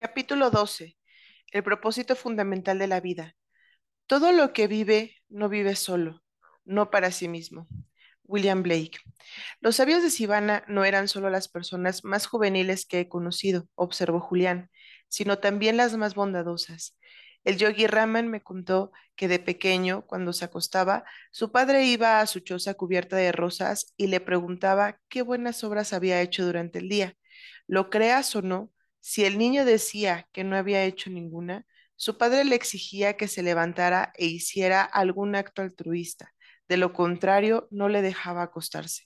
Capítulo 12. El propósito fundamental de la vida. Todo lo que vive no vive solo, no para sí mismo. William Blake. Los sabios de Sivana no eran solo las personas más juveniles que he conocido, observó Julián, sino también las más bondadosas. El yogi Raman me contó que de pequeño, cuando se acostaba, su padre iba a su choza cubierta de rosas y le preguntaba qué buenas obras había hecho durante el día. Lo creas o no, si el niño decía que no había hecho ninguna, su padre le exigía que se levantara e hiciera algún acto altruista. De lo contrario, no le dejaba acostarse.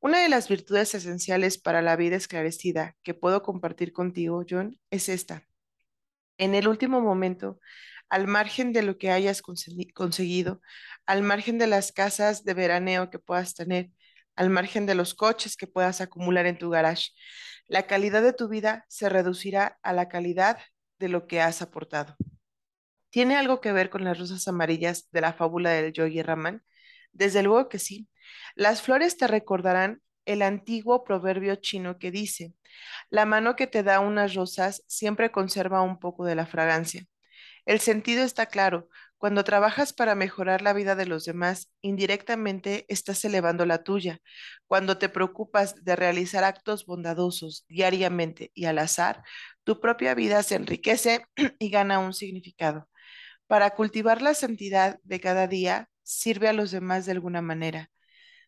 Una de las virtudes esenciales para la vida esclarecida que puedo compartir contigo, John, es esta. En el último momento, al margen de lo que hayas conseguido, al margen de las casas de veraneo que puedas tener, al margen de los coches que puedas acumular en tu garage, la calidad de tu vida se reducirá a la calidad de lo que has aportado. ¿Tiene algo que ver con las rosas amarillas de la fábula del Yogi Raman? Desde luego que sí. Las flores te recordarán el antiguo proverbio chino que dice, la mano que te da unas rosas siempre conserva un poco de la fragancia. El sentido está claro. Cuando trabajas para mejorar la vida de los demás, indirectamente estás elevando la tuya. Cuando te preocupas de realizar actos bondadosos diariamente y al azar, tu propia vida se enriquece y gana un significado. Para cultivar la santidad de cada día, sirve a los demás de alguna manera.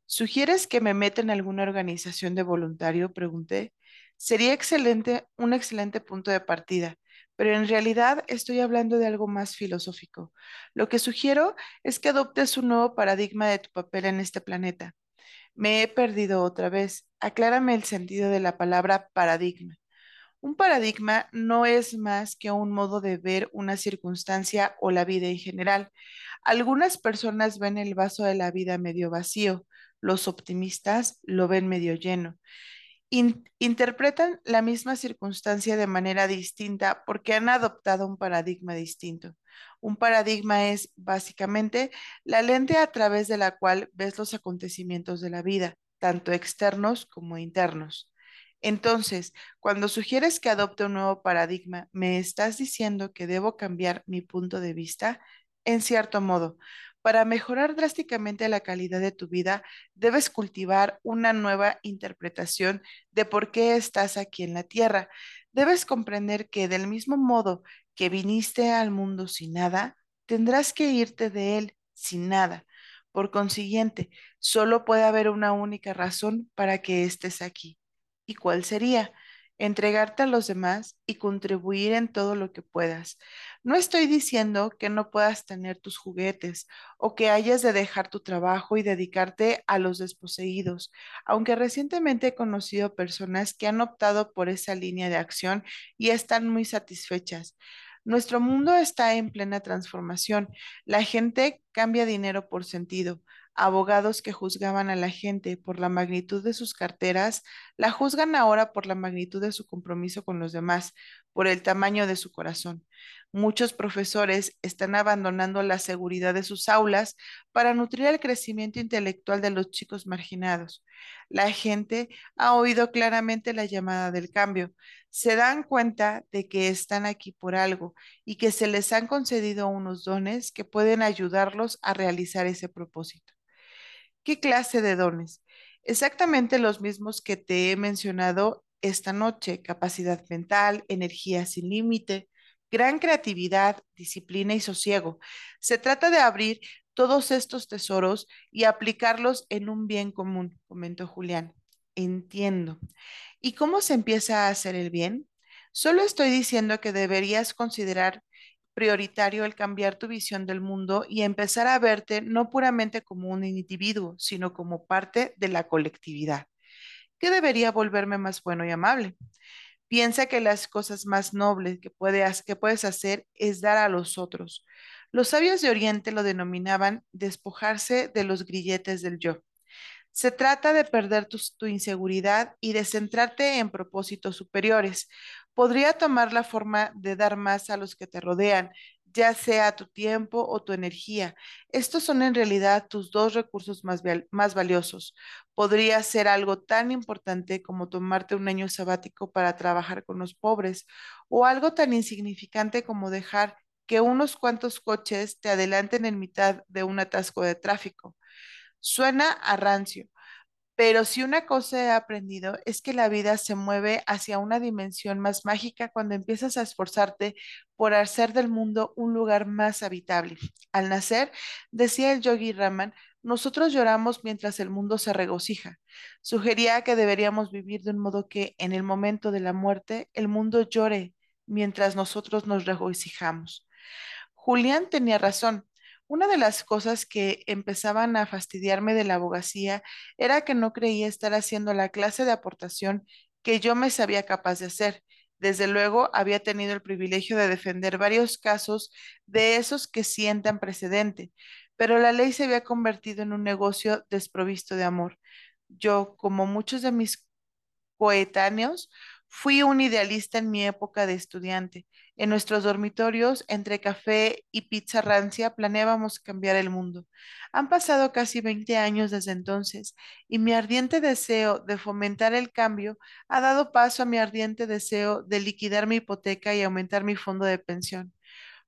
¿Sugieres que me meta en alguna organización de voluntario? Pregunté. Sería excelente, un excelente punto de partida pero en realidad estoy hablando de algo más filosófico. Lo que sugiero es que adoptes un nuevo paradigma de tu papel en este planeta. Me he perdido otra vez. Aclárame el sentido de la palabra paradigma. Un paradigma no es más que un modo de ver una circunstancia o la vida en general. Algunas personas ven el vaso de la vida medio vacío, los optimistas lo ven medio lleno interpretan la misma circunstancia de manera distinta porque han adoptado un paradigma distinto. Un paradigma es básicamente la lente a través de la cual ves los acontecimientos de la vida, tanto externos como internos. Entonces, cuando sugieres que adopte un nuevo paradigma, ¿me estás diciendo que debo cambiar mi punto de vista? En cierto modo, para mejorar drásticamente la calidad de tu vida, debes cultivar una nueva interpretación de por qué estás aquí en la tierra. Debes comprender que del mismo modo que viniste al mundo sin nada, tendrás que irte de él sin nada. Por consiguiente, solo puede haber una única razón para que estés aquí. ¿Y cuál sería? Entregarte a los demás y contribuir en todo lo que puedas. No estoy diciendo que no puedas tener tus juguetes o que hayas de dejar tu trabajo y dedicarte a los desposeídos, aunque recientemente he conocido personas que han optado por esa línea de acción y están muy satisfechas. Nuestro mundo está en plena transformación. La gente cambia dinero por sentido abogados que juzgaban a la gente por la magnitud de sus carteras, la juzgan ahora por la magnitud de su compromiso con los demás, por el tamaño de su corazón. Muchos profesores están abandonando la seguridad de sus aulas para nutrir el crecimiento intelectual de los chicos marginados. La gente ha oído claramente la llamada del cambio. Se dan cuenta de que están aquí por algo y que se les han concedido unos dones que pueden ayudarlos a realizar ese propósito. ¿Qué clase de dones? Exactamente los mismos que te he mencionado esta noche, capacidad mental, energía sin límite, gran creatividad, disciplina y sosiego. Se trata de abrir todos estos tesoros y aplicarlos en un bien común, comentó Julián. Entiendo. ¿Y cómo se empieza a hacer el bien? Solo estoy diciendo que deberías considerar prioritario el cambiar tu visión del mundo y empezar a verte no puramente como un individuo, sino como parte de la colectividad. ¿Qué debería volverme más bueno y amable? Piensa que las cosas más nobles que, puedes hacer es dar a los otros. Los sabios de Oriente lo denominaban despojarse de los grilletes del yo. Se trata de perder tu, inseguridad y de centrarte en propósitos superiores podría tomar la forma de dar más a los que te rodean, ya sea tu tiempo o tu energía. Estos son en realidad tus dos recursos más, valiosos. Podría ser algo tan importante como tomarte un año sabático para trabajar con los pobres o algo tan insignificante como dejar que unos cuantos coches te adelanten en mitad de un atasco de tráfico. Suena a rancio, pero si una cosa he aprendido es que la vida se mueve hacia una dimensión más mágica cuando empiezas a esforzarte por hacer del mundo un lugar más habitable. Al nacer, decía el yogi Raman, nosotros lloramos mientras el mundo se regocija. Sugería que deberíamos vivir de un modo que en el momento de la muerte el mundo llore mientras nosotros nos regocijamos. Julián tenía razón. Una de las cosas que empezaban a fastidiarme de la abogacía era que no creía estar haciendo la clase de aportación que yo me sabía capaz de hacer. Desde luego, había tenido el privilegio de defender varios casos de esos que sientan precedente, pero la ley se había convertido en un negocio desprovisto de amor. Yo, como muchos de mis coetáneos, fui un idealista en mi época de estudiante. En nuestros dormitorios, entre café y pizza rancia, planeábamos cambiar el mundo. Han pasado casi 20 años desde entonces y mi ardiente deseo de fomentar el cambio ha dado paso a mi ardiente deseo de liquidar mi hipoteca y aumentar mi fondo de pensión.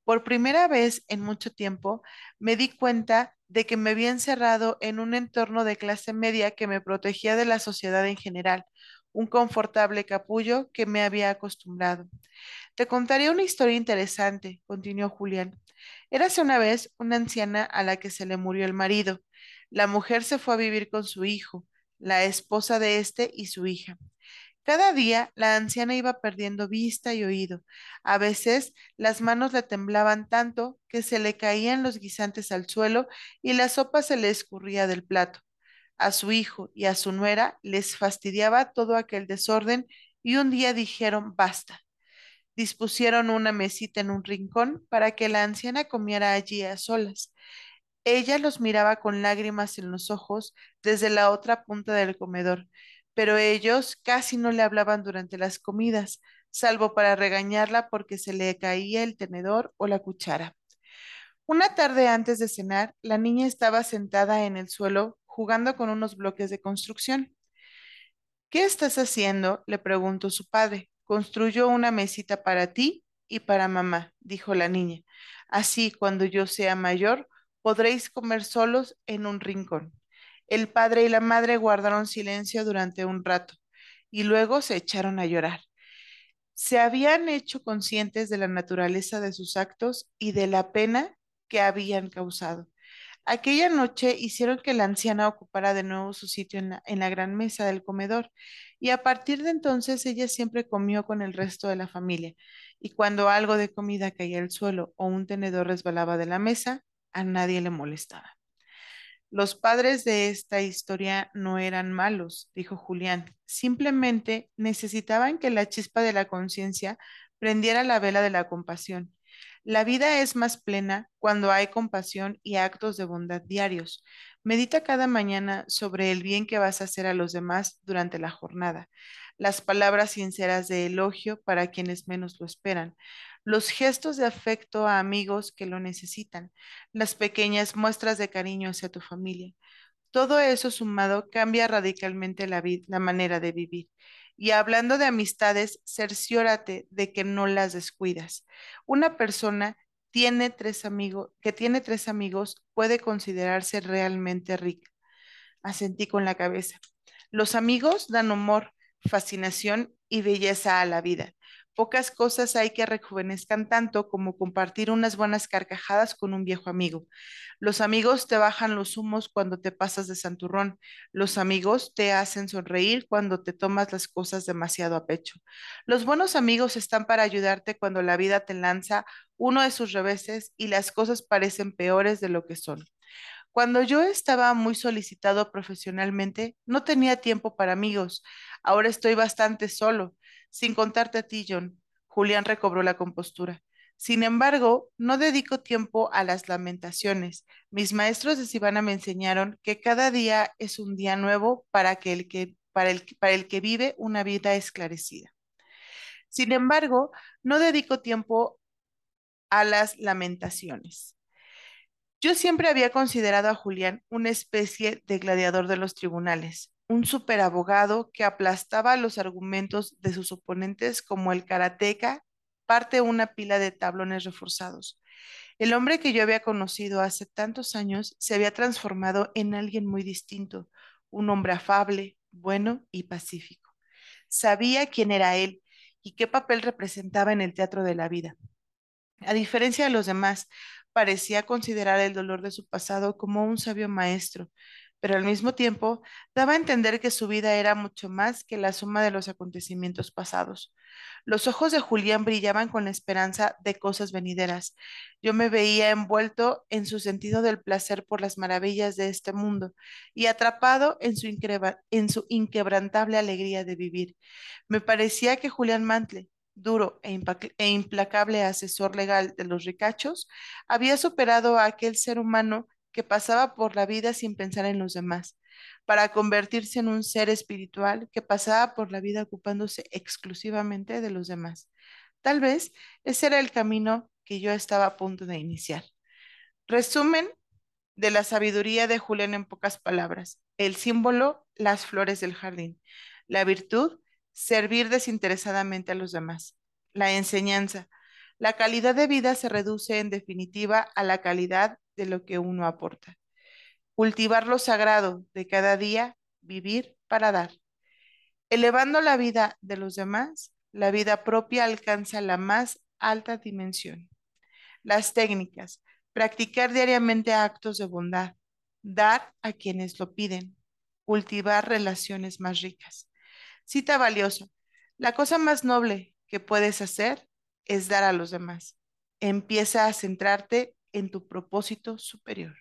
Por primera vez en mucho tiempo me di cuenta de que me había encerrado en un entorno de clase media que me protegía de la sociedad en general, un confortable capullo que me había acostumbrado. Te contaré una historia interesante, continuó Julián. Érase una vez una anciana a la que se le murió el marido. La mujer se fue a vivir con su hijo, la esposa de éste y su hija. Cada día la anciana iba perdiendo vista y oído. A veces las manos le temblaban tanto que se le caían los guisantes al suelo y la sopa se le escurría del plato. A su hijo y a su nuera les fastidiaba todo aquel desorden y un día dijeron basta. Dispusieron una mesita en un rincón para que la anciana comiera allí a solas. Ella los miraba con lágrimas en los ojos desde la otra punta del comedor, pero ellos casi no le hablaban durante las comidas, salvo para regañarla porque se le caía el tenedor o la cuchara. Una tarde antes de cenar, la niña estaba sentada en el suelo jugando con unos bloques de construcción. ¿Qué estás haciendo? le preguntó su padre. Construyo una mesita para ti y para mamá, dijo la niña. Así, cuando yo sea mayor, podréis comer solos en un rincón. El padre y la madre guardaron silencio durante un rato y luego se echaron a llorar. Se habían hecho conscientes de la naturaleza de sus actos y de la pena que habían causado. Aquella noche hicieron que la anciana ocupara de nuevo su sitio en la, en la, gran mesa del comedor y a partir de entonces ella siempre comió con el resto de la familia y cuando algo de comida caía al suelo o un tenedor resbalaba de la mesa, a nadie le molestaba. Los padres de esta historia no eran malos, dijo Julián, simplemente necesitaban que la chispa de la conciencia prendiera la vela de la compasión la vida es más plena cuando hay compasión y actos de bondad diarios. Medita cada mañana sobre el bien que vas a hacer a los demás durante la jornada, las palabras sinceras de elogio para quienes menos lo esperan, los gestos de afecto a amigos que lo necesitan, las pequeñas muestras de cariño hacia tu familia. Todo eso sumado cambia radicalmente la, la manera de vivir. Y hablando de amistades, cerciórate de que no las descuidas. Una persona tiene tres amigos, que tiene tres amigos puede considerarse realmente rica. Asentí con la cabeza. Los amigos dan humor, fascinación y belleza a la vida. Pocas cosas hay que rejuvenezcan tanto como compartir unas buenas carcajadas con un viejo amigo. Los amigos te bajan los humos cuando te pasas de santurrón. Los amigos te hacen sonreír cuando te tomas las cosas demasiado a pecho. Los buenos amigos están para ayudarte cuando la vida te lanza uno de sus reveses y las cosas parecen peores de lo que son. Cuando yo estaba muy solicitado profesionalmente, no tenía tiempo para amigos. Ahora estoy bastante solo sin contarte a ti, John. Julián recobró la compostura. Sin embargo, no dedico tiempo a las lamentaciones. Mis maestros de Sivana me enseñaron que cada día es un día nuevo para, el que, para, el, para el que vive una vida esclarecida. Sin embargo, no dedico tiempo a las lamentaciones. Yo siempre había considerado a Julián una especie de gladiador de los tribunales, un superabogado que aplastaba los argumentos de sus oponentes como el karateca parte una pila de tablones reforzados. El hombre que yo había conocido hace tantos años se había transformado en alguien muy distinto, un hombre afable, bueno y pacífico. Sabía quién era él y qué papel representaba en el teatro de la vida. A diferencia de los demás, parecía considerar el dolor de su pasado como un sabio maestro, pero al mismo tiempo daba a entender que su vida era mucho más que la suma de los acontecimientos pasados. Los ojos de Julián brillaban con la esperanza de cosas venideras. Yo me veía envuelto en su sentido del placer por las maravillas de este mundo y atrapado en su, en su inquebrantable alegría de vivir. Me parecía que Julián Mantle, duro e, e, implacable asesor legal de los ricachos, había superado a aquel ser humano que pasaba por la vida sin pensar en los demás, para convertirse en un ser espiritual que pasaba por la vida ocupándose exclusivamente de los demás. Tal vez ese era el camino que yo estaba a punto de iniciar. Resumen de la sabiduría de Julián en pocas palabras. El símbolo, las flores del jardín. La virtud, servir desinteresadamente a los demás. La enseñanza. La calidad de vida se reduce en definitiva a la calidad de lo que uno aporta. Cultivar lo sagrado de cada día, vivir para dar. Elevando la vida de los demás, la vida propia alcanza la más alta dimensión. Las técnicas. Practicar diariamente actos de bondad. Dar a quienes lo piden. Cultivar relaciones más ricas. Cita valiosa. La cosa más noble que puedes hacer es dar a los demás. Empieza a centrarte en tu propósito superior.